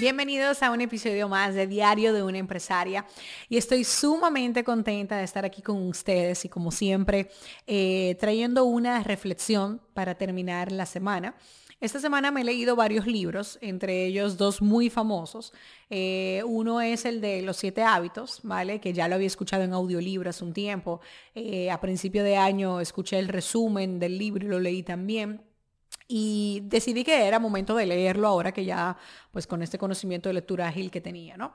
Bienvenidos a un episodio más de Diario de una empresaria y estoy sumamente contenta de estar aquí con ustedes y como siempre eh, trayendo una reflexión para terminar la semana. Esta semana me he leído varios libros, entre ellos dos muy famosos. Eh, uno es el de Los siete hábitos, ¿vale? Que ya lo había escuchado en audiolibro hace un tiempo. Eh, a principio de año escuché el resumen del libro y lo leí también. Y decidí que era momento de leerlo ahora que ya, pues con este conocimiento de lectura ágil que tenía, ¿no?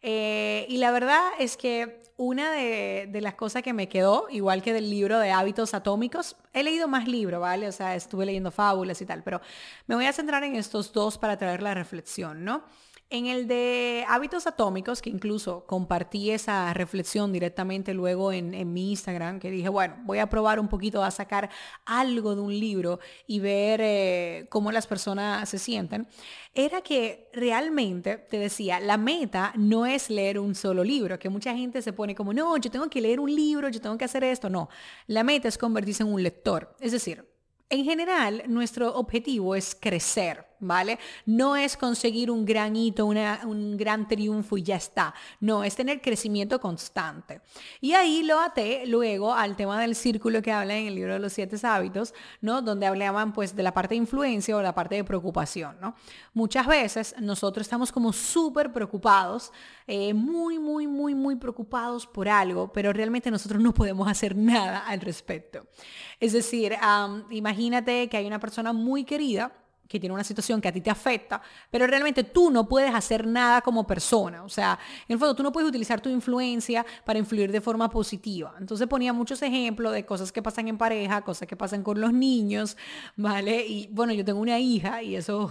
Eh, y la verdad es que una de, de, las cosas que me quedó, igual que del libro de hábitos atómicos, he leído más libros, ¿vale? O sea, estuve leyendo fábulas y tal, pero me voy a centrar en estos dos para traer la reflexión, ¿no? En el de hábitos atómicos, que incluso compartí esa reflexión directamente luego en, mi Instagram, que dije, bueno, voy a probar un poquito a sacar algo de un libro y ver eh, cómo las personas se sienten, era que realmente, te decía, la meta no es leer un solo libro, que mucha gente se pone como, no, yo tengo que leer un libro, yo tengo que hacer esto. No, la meta es convertirse en un lector. Es decir, en general, nuestro objetivo es crecer. ¿Vale? No es conseguir un gran hito, un gran triunfo y ya está. No, es tener crecimiento constante. Y ahí lo até luego al tema del círculo que habla en el libro de los siete hábitos, ¿no? Donde hablaban pues de la parte de influencia o la parte de preocupación, ¿no? Muchas veces nosotros estamos como súper preocupados, eh, muy, muy, muy, muy preocupados por algo, pero realmente nosotros no podemos hacer nada al respecto. Es decir, imagínate que hay una persona muy querida, que tiene una situación que a ti te afecta, pero realmente tú no puedes hacer nada como persona. O sea, en el fondo tú no puedes utilizar tu influencia para influir de forma positiva. Entonces ponía muchos ejemplos de cosas que pasan en pareja, cosas que pasan con los niños, ¿vale? Y bueno, yo tengo una hija y eso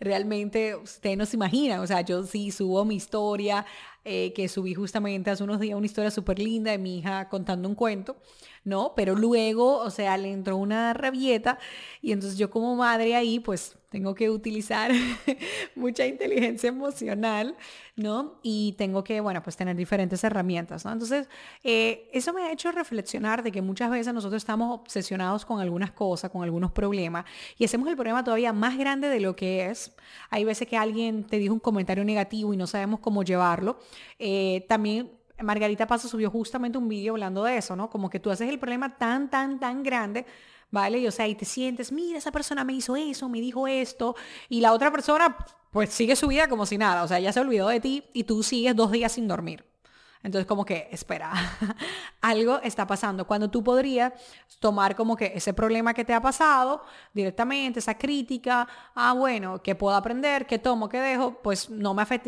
realmente ustedes no se imaginan. O sea, yo sí subo mi historia, eh, que subí justamente hace unos días una historia súper linda de mi hija contando un cuento. ¿no? Pero luego, o sea, le entró una rabieta y entonces yo como madre ahí, pues tengo que utilizar mucha inteligencia emocional, ¿no? Y tengo que, bueno, pues tener diferentes herramientas, ¿no? Entonces, eh, eso me ha hecho reflexionar de que muchas veces nosotros estamos obsesionados con algunas cosas, con algunos problemas, y hacemos el problema todavía más grande de lo que es. Hay veces que alguien te dijo un comentario negativo y no sabemos cómo llevarlo. Eh, también Margarita Paso subió justamente un vídeo hablando de eso, ¿no? Como que tú haces el problema tan, tan, tan grande, ¿vale? Y o sea, y te sientes, mira, esa persona me hizo eso, me dijo esto, y la otra persona, pues sigue su vida como si nada, o sea, ya se olvidó de ti y tú sigues dos días sin dormir. Entonces como que, espera, algo está pasando. Cuando tú podrías tomar como que ese problema que te ha pasado directamente, esa crítica, ah, bueno, ¿qué puedo aprender? ¿Qué tomo? ¿Qué dejo? Pues no me afecta.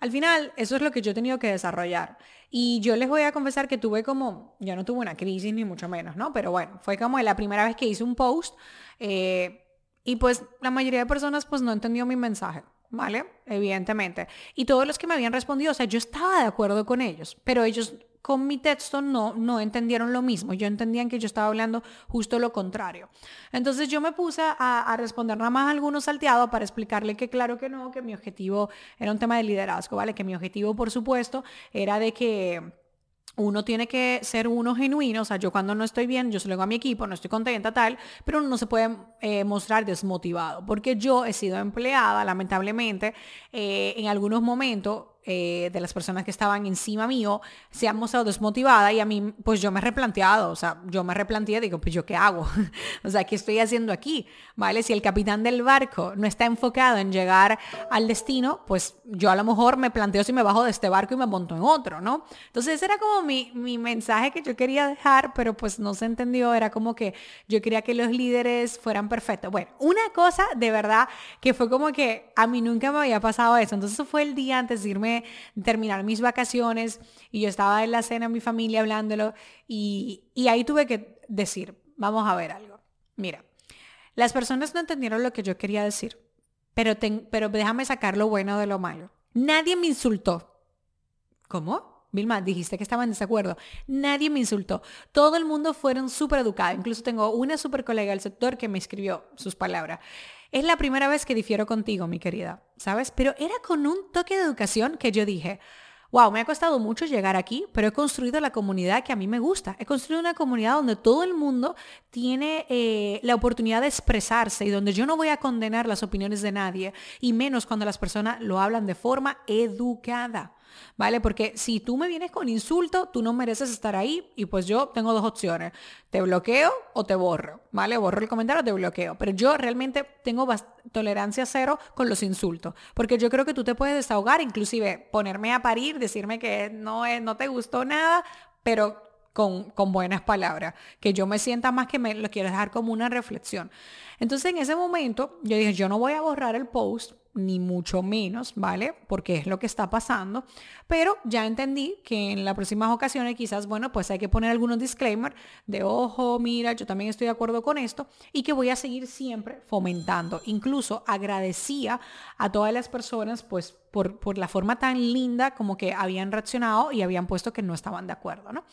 Al final, eso es lo que yo he tenido que desarrollar. Y yo les voy a confesar que tuve como, ya no tuve una crisis ni mucho menos, ¿no? Pero bueno, fue como la primera vez que hice un post eh, y pues la mayoría de personas pues no entendió mi mensaje. ¿Vale? Evidentemente. Y todos los que me habían respondido, o sea, yo estaba de acuerdo con ellos, pero ellos con mi texto no, no entendieron lo mismo. Yo entendían que yo estaba hablando justo lo contrario. Entonces yo me puse a, responder nada más a algunos salteados para explicarle que claro que no, que mi objetivo era un tema de liderazgo, ¿vale? Que mi objetivo, por supuesto, era de que uno tiene que ser uno genuino, o sea, yo cuando no estoy bien, yo se lo digo a mi equipo, no estoy contenta, tal, pero uno no se puede eh, mostrar desmotivado, porque yo he sido empleada, lamentablemente, eh, en algunos momentos eh, de las personas que estaban encima mío se han mostrado desmotivadas y a mí, pues yo me he replanteado, o sea, yo me replanteé, digo, pues yo qué hago, o sea, ¿qué estoy haciendo aquí? ¿Vale? Si el capitán del barco no está enfocado en llegar al destino, pues yo a lo mejor me planteo si me bajo de este barco y me monto en otro, ¿no? Entonces ese era como mi, mi mensaje que yo quería dejar, pero pues no se entendió, era como que yo quería que los líderes fueran perfectos. Bueno, una cosa de verdad que fue como que a mí nunca me había pasado eso, entonces fue el día antes de irme terminar mis vacaciones y yo estaba en la cena en mi familia hablándolo y, ahí tuve que decir, vamos a ver algo. Mira, las personas no entendieron lo que yo quería decir, pero, pero déjame sacar lo bueno de lo malo. Nadie me insultó. ¿Cómo? Vilma, dijiste que estaba en desacuerdo. Nadie me insultó. Todo el mundo fueron súper educados. Incluso tengo una súper colega del sector que me escribió sus palabras. Es la primera vez que difiero contigo, mi querida, ¿sabes? Pero era con un toque de educación que yo dije, wow, me ha costado mucho llegar aquí, pero he construido la comunidad que a mí me gusta. He construido una comunidad donde todo el mundo tiene eh, la oportunidad de expresarse y donde yo no voy a condenar las opiniones de nadie, y menos cuando las personas lo hablan de forma educada. ¿Vale? Porque si tú me vienes con insulto, tú no mereces estar ahí y pues yo tengo dos opciones, te bloqueo o te borro, ¿vale? Borro el comentario o te bloqueo, pero yo realmente tengo tolerancia cero con los insultos, porque yo creo que tú te puedes desahogar, inclusive ponerme a parir, decirme que no, no te gustó nada, pero con, con, buenas palabras, que yo me sienta más que me lo quiero dejar como una reflexión. Entonces en ese momento yo dije, yo no voy a borrar el post ni mucho menos, ¿vale? Porque es lo que está pasando. Pero ya entendí que en las próximas ocasiones quizás, bueno, pues hay que poner algunos disclaimer de, ojo, mira, yo también estoy de acuerdo con esto y que voy a seguir siempre fomentando. Incluso agradecía a todas las personas, pues, por, por la forma tan linda como que habían reaccionado y habían puesto que no estaban de acuerdo, ¿no?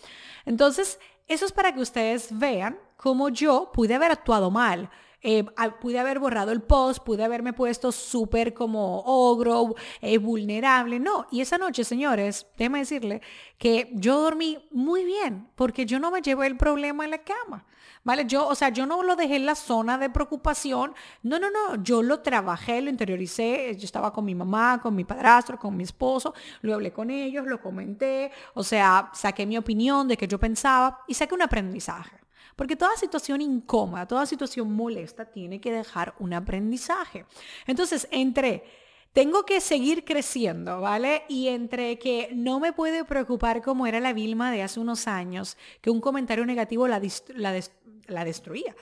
Entonces, eso es para que ustedes vean cómo yo pude haber actuado mal eh, pude haber borrado el post, pude haberme puesto súper como ogro, eh, vulnerable. No, y esa noche, señores, déjeme decirle que yo dormí muy bien porque yo no me llevé el problema en la cama. ¿Vale? Yo, o sea, yo no lo dejé en la zona de preocupación. No, no, no. Yo lo trabajé, lo interioricé. Yo estaba con mi mamá, con mi padrastro, con mi esposo. Lo hablé con ellos, lo comenté. O sea, saqué mi opinión de que yo pensaba y saqué un aprendizaje. Porque toda situación incómoda, toda situación molesta tiene que dejar un aprendizaje. Entonces, entre tengo que seguir creciendo, ¿vale? Y entre que no me puede preocupar como era la Vilma de hace unos años, que un comentario negativo la, la destruía.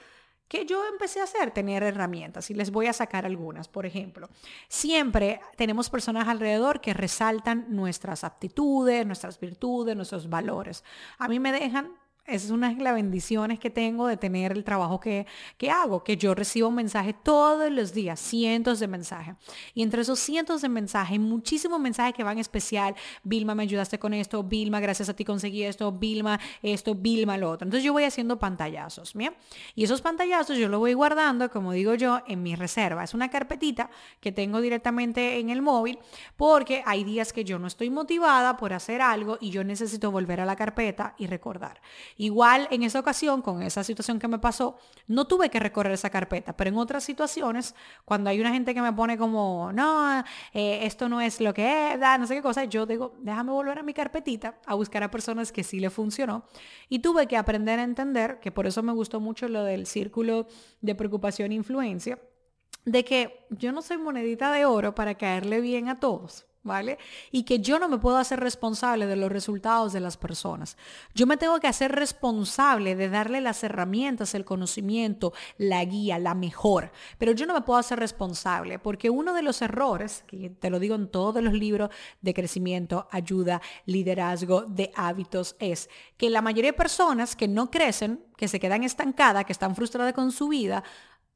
que yo empecé a hacer? Tener herramientas y les voy a sacar algunas. Por ejemplo, siempre tenemos personas alrededor que resaltan nuestras aptitudes, nuestras virtudes, nuestros valores. A mí me dejan esa es una de las bendiciones que tengo de tener el trabajo que, que hago, que yo recibo mensajes todos los días, cientos de mensajes. Y entre esos cientos de mensajes, muchísimos mensajes que van especial. Vilma, me ayudaste con esto. Vilma, gracias a ti conseguí esto. Vilma, esto. Vilma, lo otro. Entonces yo voy haciendo pantallazos, ¿bien? Y esos pantallazos yo los voy guardando, como digo yo, en mi reserva. Es una carpetita que tengo directamente en el móvil porque hay días que yo no estoy motivada por hacer algo y yo necesito volver a la carpeta y recordar. Igual en esa ocasión, con esa situación que me pasó, no tuve que recorrer esa carpeta, pero en otras situaciones, cuando hay una gente que me pone como, no, eh, esto no es lo que es, no sé qué cosa, yo digo, déjame volver a mi carpetita a buscar a personas que sí le funcionó. Y tuve que aprender a entender, que por eso me gustó mucho lo del círculo de preocupación e influencia, de que yo no soy monedita de oro para caerle bien a todos. ¿Vale? Y que yo no me puedo hacer responsable de los resultados de las personas. Yo me tengo que hacer responsable de darle las herramientas, el conocimiento, la guía, la mejor. Pero yo no me puedo hacer responsable porque uno de los errores, que te lo digo en todos los libros de crecimiento, ayuda, liderazgo, de hábitos, es que la mayoría de personas que no crecen, que se quedan estancadas, que están frustradas con su vida,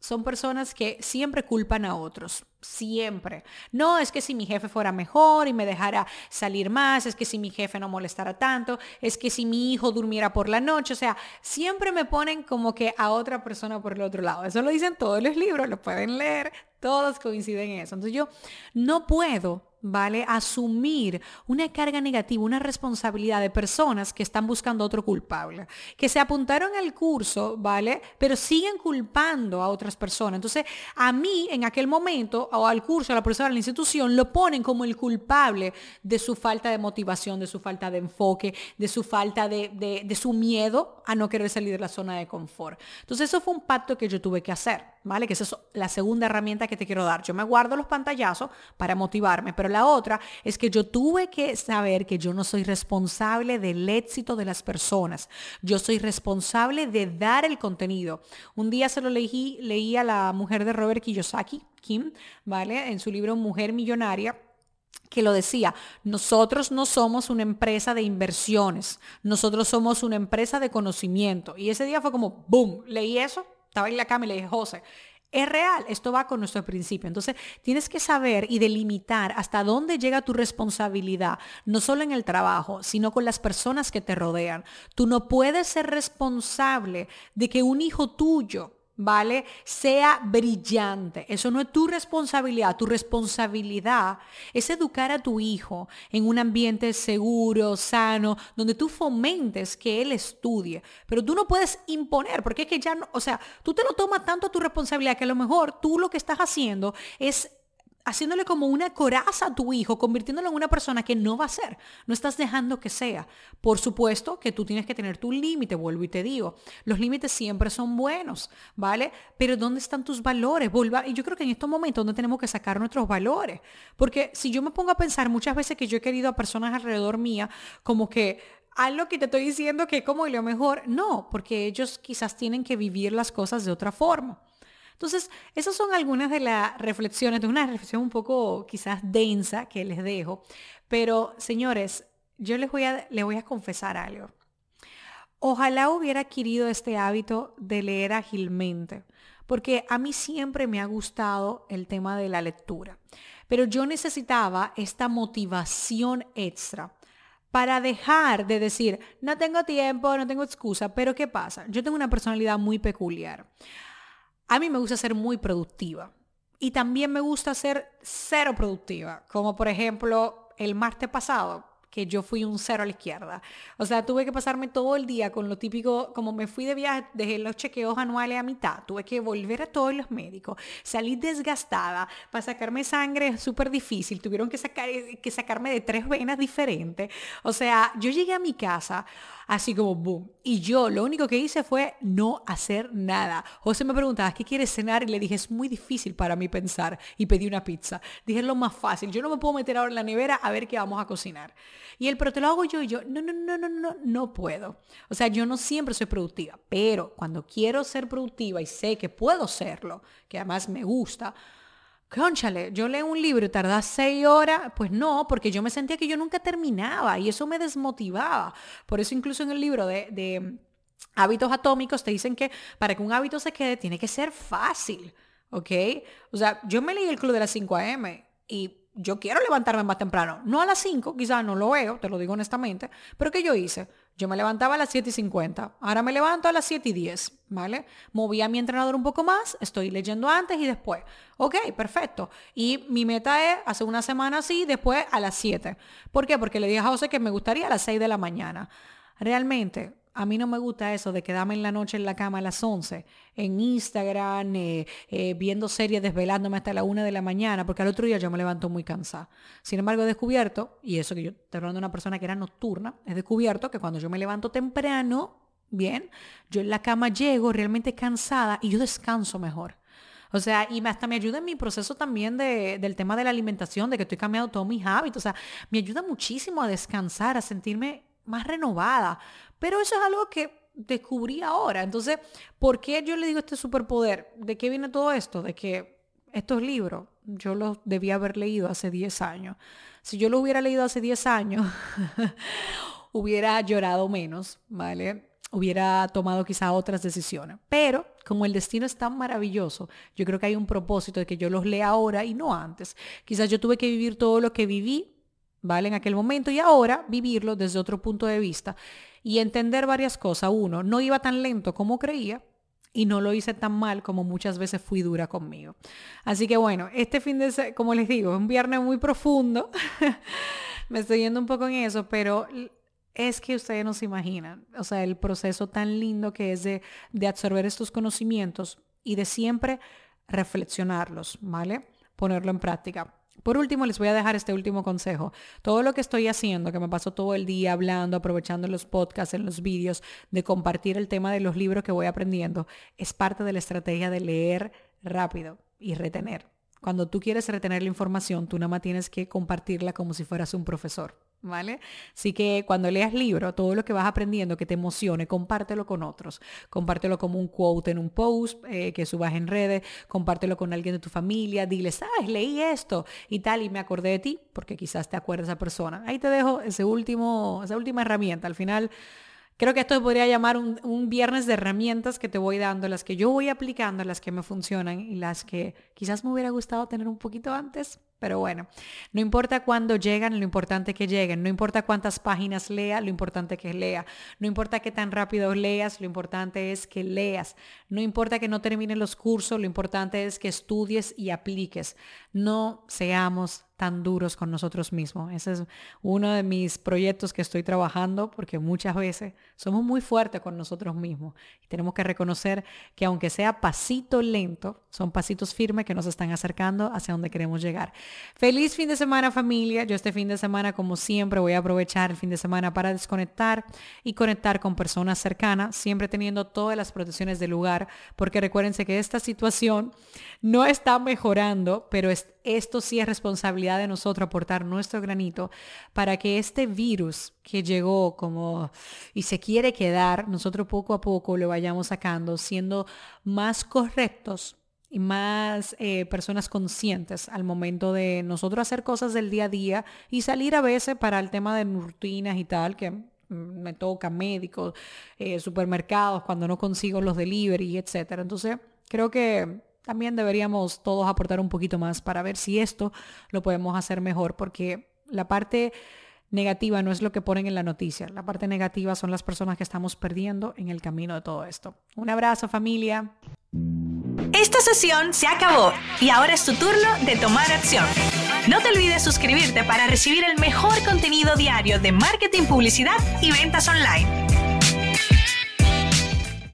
son personas que siempre culpan a otros, siempre. No, es que si mi jefe fuera mejor y me dejara salir más, es que si mi jefe no molestara tanto, es que si mi hijo durmiera por la noche, o sea, siempre me ponen como que a otra persona por el otro lado. Eso lo dicen todos los libros, lo pueden leer, todos coinciden en eso. Entonces yo no puedo ¿vale? Asumir una carga negativa, una responsabilidad de personas que están buscando otro culpable, que se apuntaron al curso, ¿vale? Pero siguen culpando a otras personas. Entonces, a mí en aquel momento, o al curso, a la profesora, a la institución, lo ponen como el culpable de su falta de motivación, de su falta de enfoque, de su falta de, de su miedo a no querer salir de la zona de confort. Entonces, eso fue un pacto que yo tuve que hacer. ¿vale? Que esa es la segunda herramienta que te quiero dar. Yo me guardo los pantallazos para motivarme, pero la otra es que yo tuve que saber que yo no soy responsable del éxito de las personas. Yo soy responsable de dar el contenido. Un día se lo leí, leí a la mujer de Robert Kiyosaki, Kim, ¿vale? En su libro Mujer Millonaria que lo decía, nosotros no somos una empresa de inversiones, nosotros somos una empresa de conocimiento. Y ese día fue como, boom, leí eso estaba en la cama y le dije, José, es real, esto va con nuestro principio. Entonces, tienes que saber y delimitar hasta dónde llega tu responsabilidad, no solo en el trabajo, sino con las personas que te rodean. Tú no puedes ser responsable de que un hijo tuyo ¿vale? Sea brillante. Eso no es tu responsabilidad. Tu responsabilidad es educar a tu hijo en un ambiente seguro, sano, donde tú fomentes que él estudie. Pero tú no puedes imponer, porque es que ya no, o sea, tú te lo tomas tanto a tu responsabilidad que a lo mejor tú lo que estás haciendo es haciéndole como una coraza a tu hijo, convirtiéndolo en una persona que no va a ser. No estás dejando que sea. Por supuesto que tú tienes que tener tu límite, vuelvo y te digo. Los límites siempre son buenos, ¿vale? Pero ¿dónde están tus valores? Volva, y yo creo que en estos momentos no tenemos que sacar nuestros valores. Porque si yo me pongo a pensar muchas veces que yo he querido a personas alrededor mía como que algo que te estoy diciendo que como lo mejor, no, porque ellos quizás tienen que vivir las cosas de otra forma. Entonces, esas son algunas de las reflexiones, de una reflexión un poco quizás densa que les dejo. Pero, señores, yo les voy a, les voy a confesar algo. Ojalá hubiera adquirido este hábito de leer ágilmente, porque a mí siempre me ha gustado el tema de la lectura. Pero yo necesitaba esta motivación extra para dejar de decir, no tengo tiempo, no tengo excusa, pero ¿qué pasa? Yo tengo una personalidad muy peculiar. A mí me gusta ser muy productiva y también me gusta ser cero productiva, como por ejemplo el martes pasado que yo fui un cero a la izquierda. O sea, tuve que pasarme todo el día con lo típico, como me fui de viaje, dejé los chequeos anuales a mitad, tuve que volver a todos los médicos, salí desgastada, para sacarme sangre es súper difícil, tuvieron que, sacar, que sacarme de tres venas diferentes. O sea, yo llegué a mi casa así como boom. Y yo lo único que hice fue no hacer nada. José me preguntaba, ¿qué quieres cenar? Y le dije, es muy difícil para mí pensar. Y pedí una pizza. Dije, es lo más fácil. Yo no me puedo meter ahora en la nevera a ver qué vamos a cocinar. Y él, pero te lo hago yo y yo, no, no, no, no, no, no puedo. O sea, yo no siempre soy productiva, pero cuando quiero ser productiva y sé que puedo serlo, que además me gusta, Conchale, yo leo un libro y tarda seis horas, pues no, porque yo me sentía que yo nunca terminaba y eso me desmotivaba. Por eso incluso en el libro de, de hábitos atómicos te dicen que para que un hábito se quede tiene que ser fácil, ¿ok? O sea, yo me leí el Club de las 5 AM y yo quiero levantarme más temprano. No a las 5, quizás no lo veo, te lo digo honestamente, pero ¿qué yo hice? Yo me levantaba a las 7 y 50, ahora me levanto a las 7 y 10, ¿vale? Moví a mi entrenador un poco más, estoy leyendo antes y después. Ok, perfecto. Y mi meta es hacer una semana así, después a las 7. ¿Por qué? Porque le dije a José que me gustaría a las 6 de la mañana. Realmente, a mí no me gusta eso de quedarme en la noche en la cama a las 11, en Instagram, eh, eh, viendo series, desvelándome hasta la 1 de la mañana, porque al otro día yo me levanto muy cansada. Sin embargo, he descubierto, y eso que yo estoy hablando de una persona que era nocturna, he descubierto que cuando yo me levanto temprano, bien, yo en la cama llego realmente cansada y yo descanso mejor. O sea, y hasta me ayuda en mi proceso también de, del tema de la alimentación, de que estoy cambiando todos mis hábitos. O sea, me ayuda muchísimo a descansar, a sentirme más renovada. Pero eso es algo que descubrí ahora. Entonces, ¿por qué yo le digo este superpoder? ¿De qué viene todo esto? De que estos libros yo los debía haber leído hace 10 años. Si yo los hubiera leído hace 10 años, hubiera llorado menos, ¿vale? Hubiera tomado quizá otras decisiones. Pero como el destino es tan maravilloso, yo creo que hay un propósito de que yo los lea ahora y no antes. Quizás yo tuve que vivir todo lo que viví ¿vale? En aquel momento y ahora vivirlo desde otro punto de vista y entender varias cosas. Uno, no iba tan lento como creía y no lo hice tan mal como muchas veces fui dura conmigo. Así que bueno, este fin de, como les digo, es un viernes muy profundo. Me estoy yendo un poco en eso, pero es que ustedes no se imaginan, o sea, el proceso tan lindo que es de, de absorber estos conocimientos y de siempre reflexionarlos, ¿vale? Ponerlo en práctica. Por último, les voy a dejar este último consejo. Todo lo que estoy haciendo, que me paso todo el día hablando, aprovechando los podcasts, en los vídeos, de compartir el tema de los libros que voy aprendiendo, es parte de la estrategia de leer rápido y retener. Cuando tú quieres retener la información, tú nada más tienes que compartirla como si fueras un profesor. ¿Vale? Así que cuando leas libro, todo lo que vas aprendiendo que te emocione, compártelo con otros. Compártelo como un quote en un post eh, que subas en redes, compártelo con alguien de tu familia, dile, sabes, leí esto y tal, y me acordé de ti, porque quizás te acuerdes esa persona. Ahí te dejo ese último, esa última herramienta. Al final, Creo que esto podría llamar un, un, viernes de herramientas que te voy dando, las que yo voy aplicando, las que me funcionan y las que quizás me hubiera gustado tener un poquito antes, pero bueno, no importa cuándo llegan, lo importante es que lleguen. No importa cuántas páginas lea, lo importante es que lea. No importa qué tan rápido leas, lo importante es que leas. No importa que no terminen los cursos, lo importante es que estudies y apliques. No seamos tan duros con nosotros mismos. Ese es uno de mis proyectos que estoy trabajando porque muchas veces somos muy fuertes con nosotros mismos y tenemos que reconocer que aunque sea pasito lento, son pasitos firmes que nos están acercando hacia donde queremos llegar. Feliz fin de semana familia. Yo este fin de semana como siempre voy a aprovechar el fin de semana para desconectar y conectar con personas cercanas, siempre teniendo todas las protecciones del lugar porque recuérdense que esta situación no está mejorando, pero esto sí es de nosotros aportar nuestro granito para que este virus que llegó como y se quiere quedar, nosotros poco a poco lo vayamos sacando, siendo más correctos y más eh, personas conscientes al momento de nosotros hacer cosas del día a día y salir a veces para el tema de rutinas y tal, que me toca médicos, eh, supermercados, cuando no consigo los delivery, etcétera. Entonces, creo que también deberíamos todos aportar un poquito más para ver si esto lo podemos hacer mejor, porque la parte negativa no es lo que ponen en la noticia, la parte negativa son las personas que estamos perdiendo en el camino de todo esto. Un abrazo familia. Esta sesión se acabó y ahora es tu turno de tomar acción. No te olvides suscribirte para recibir el mejor contenido diario de marketing, publicidad y ventas online.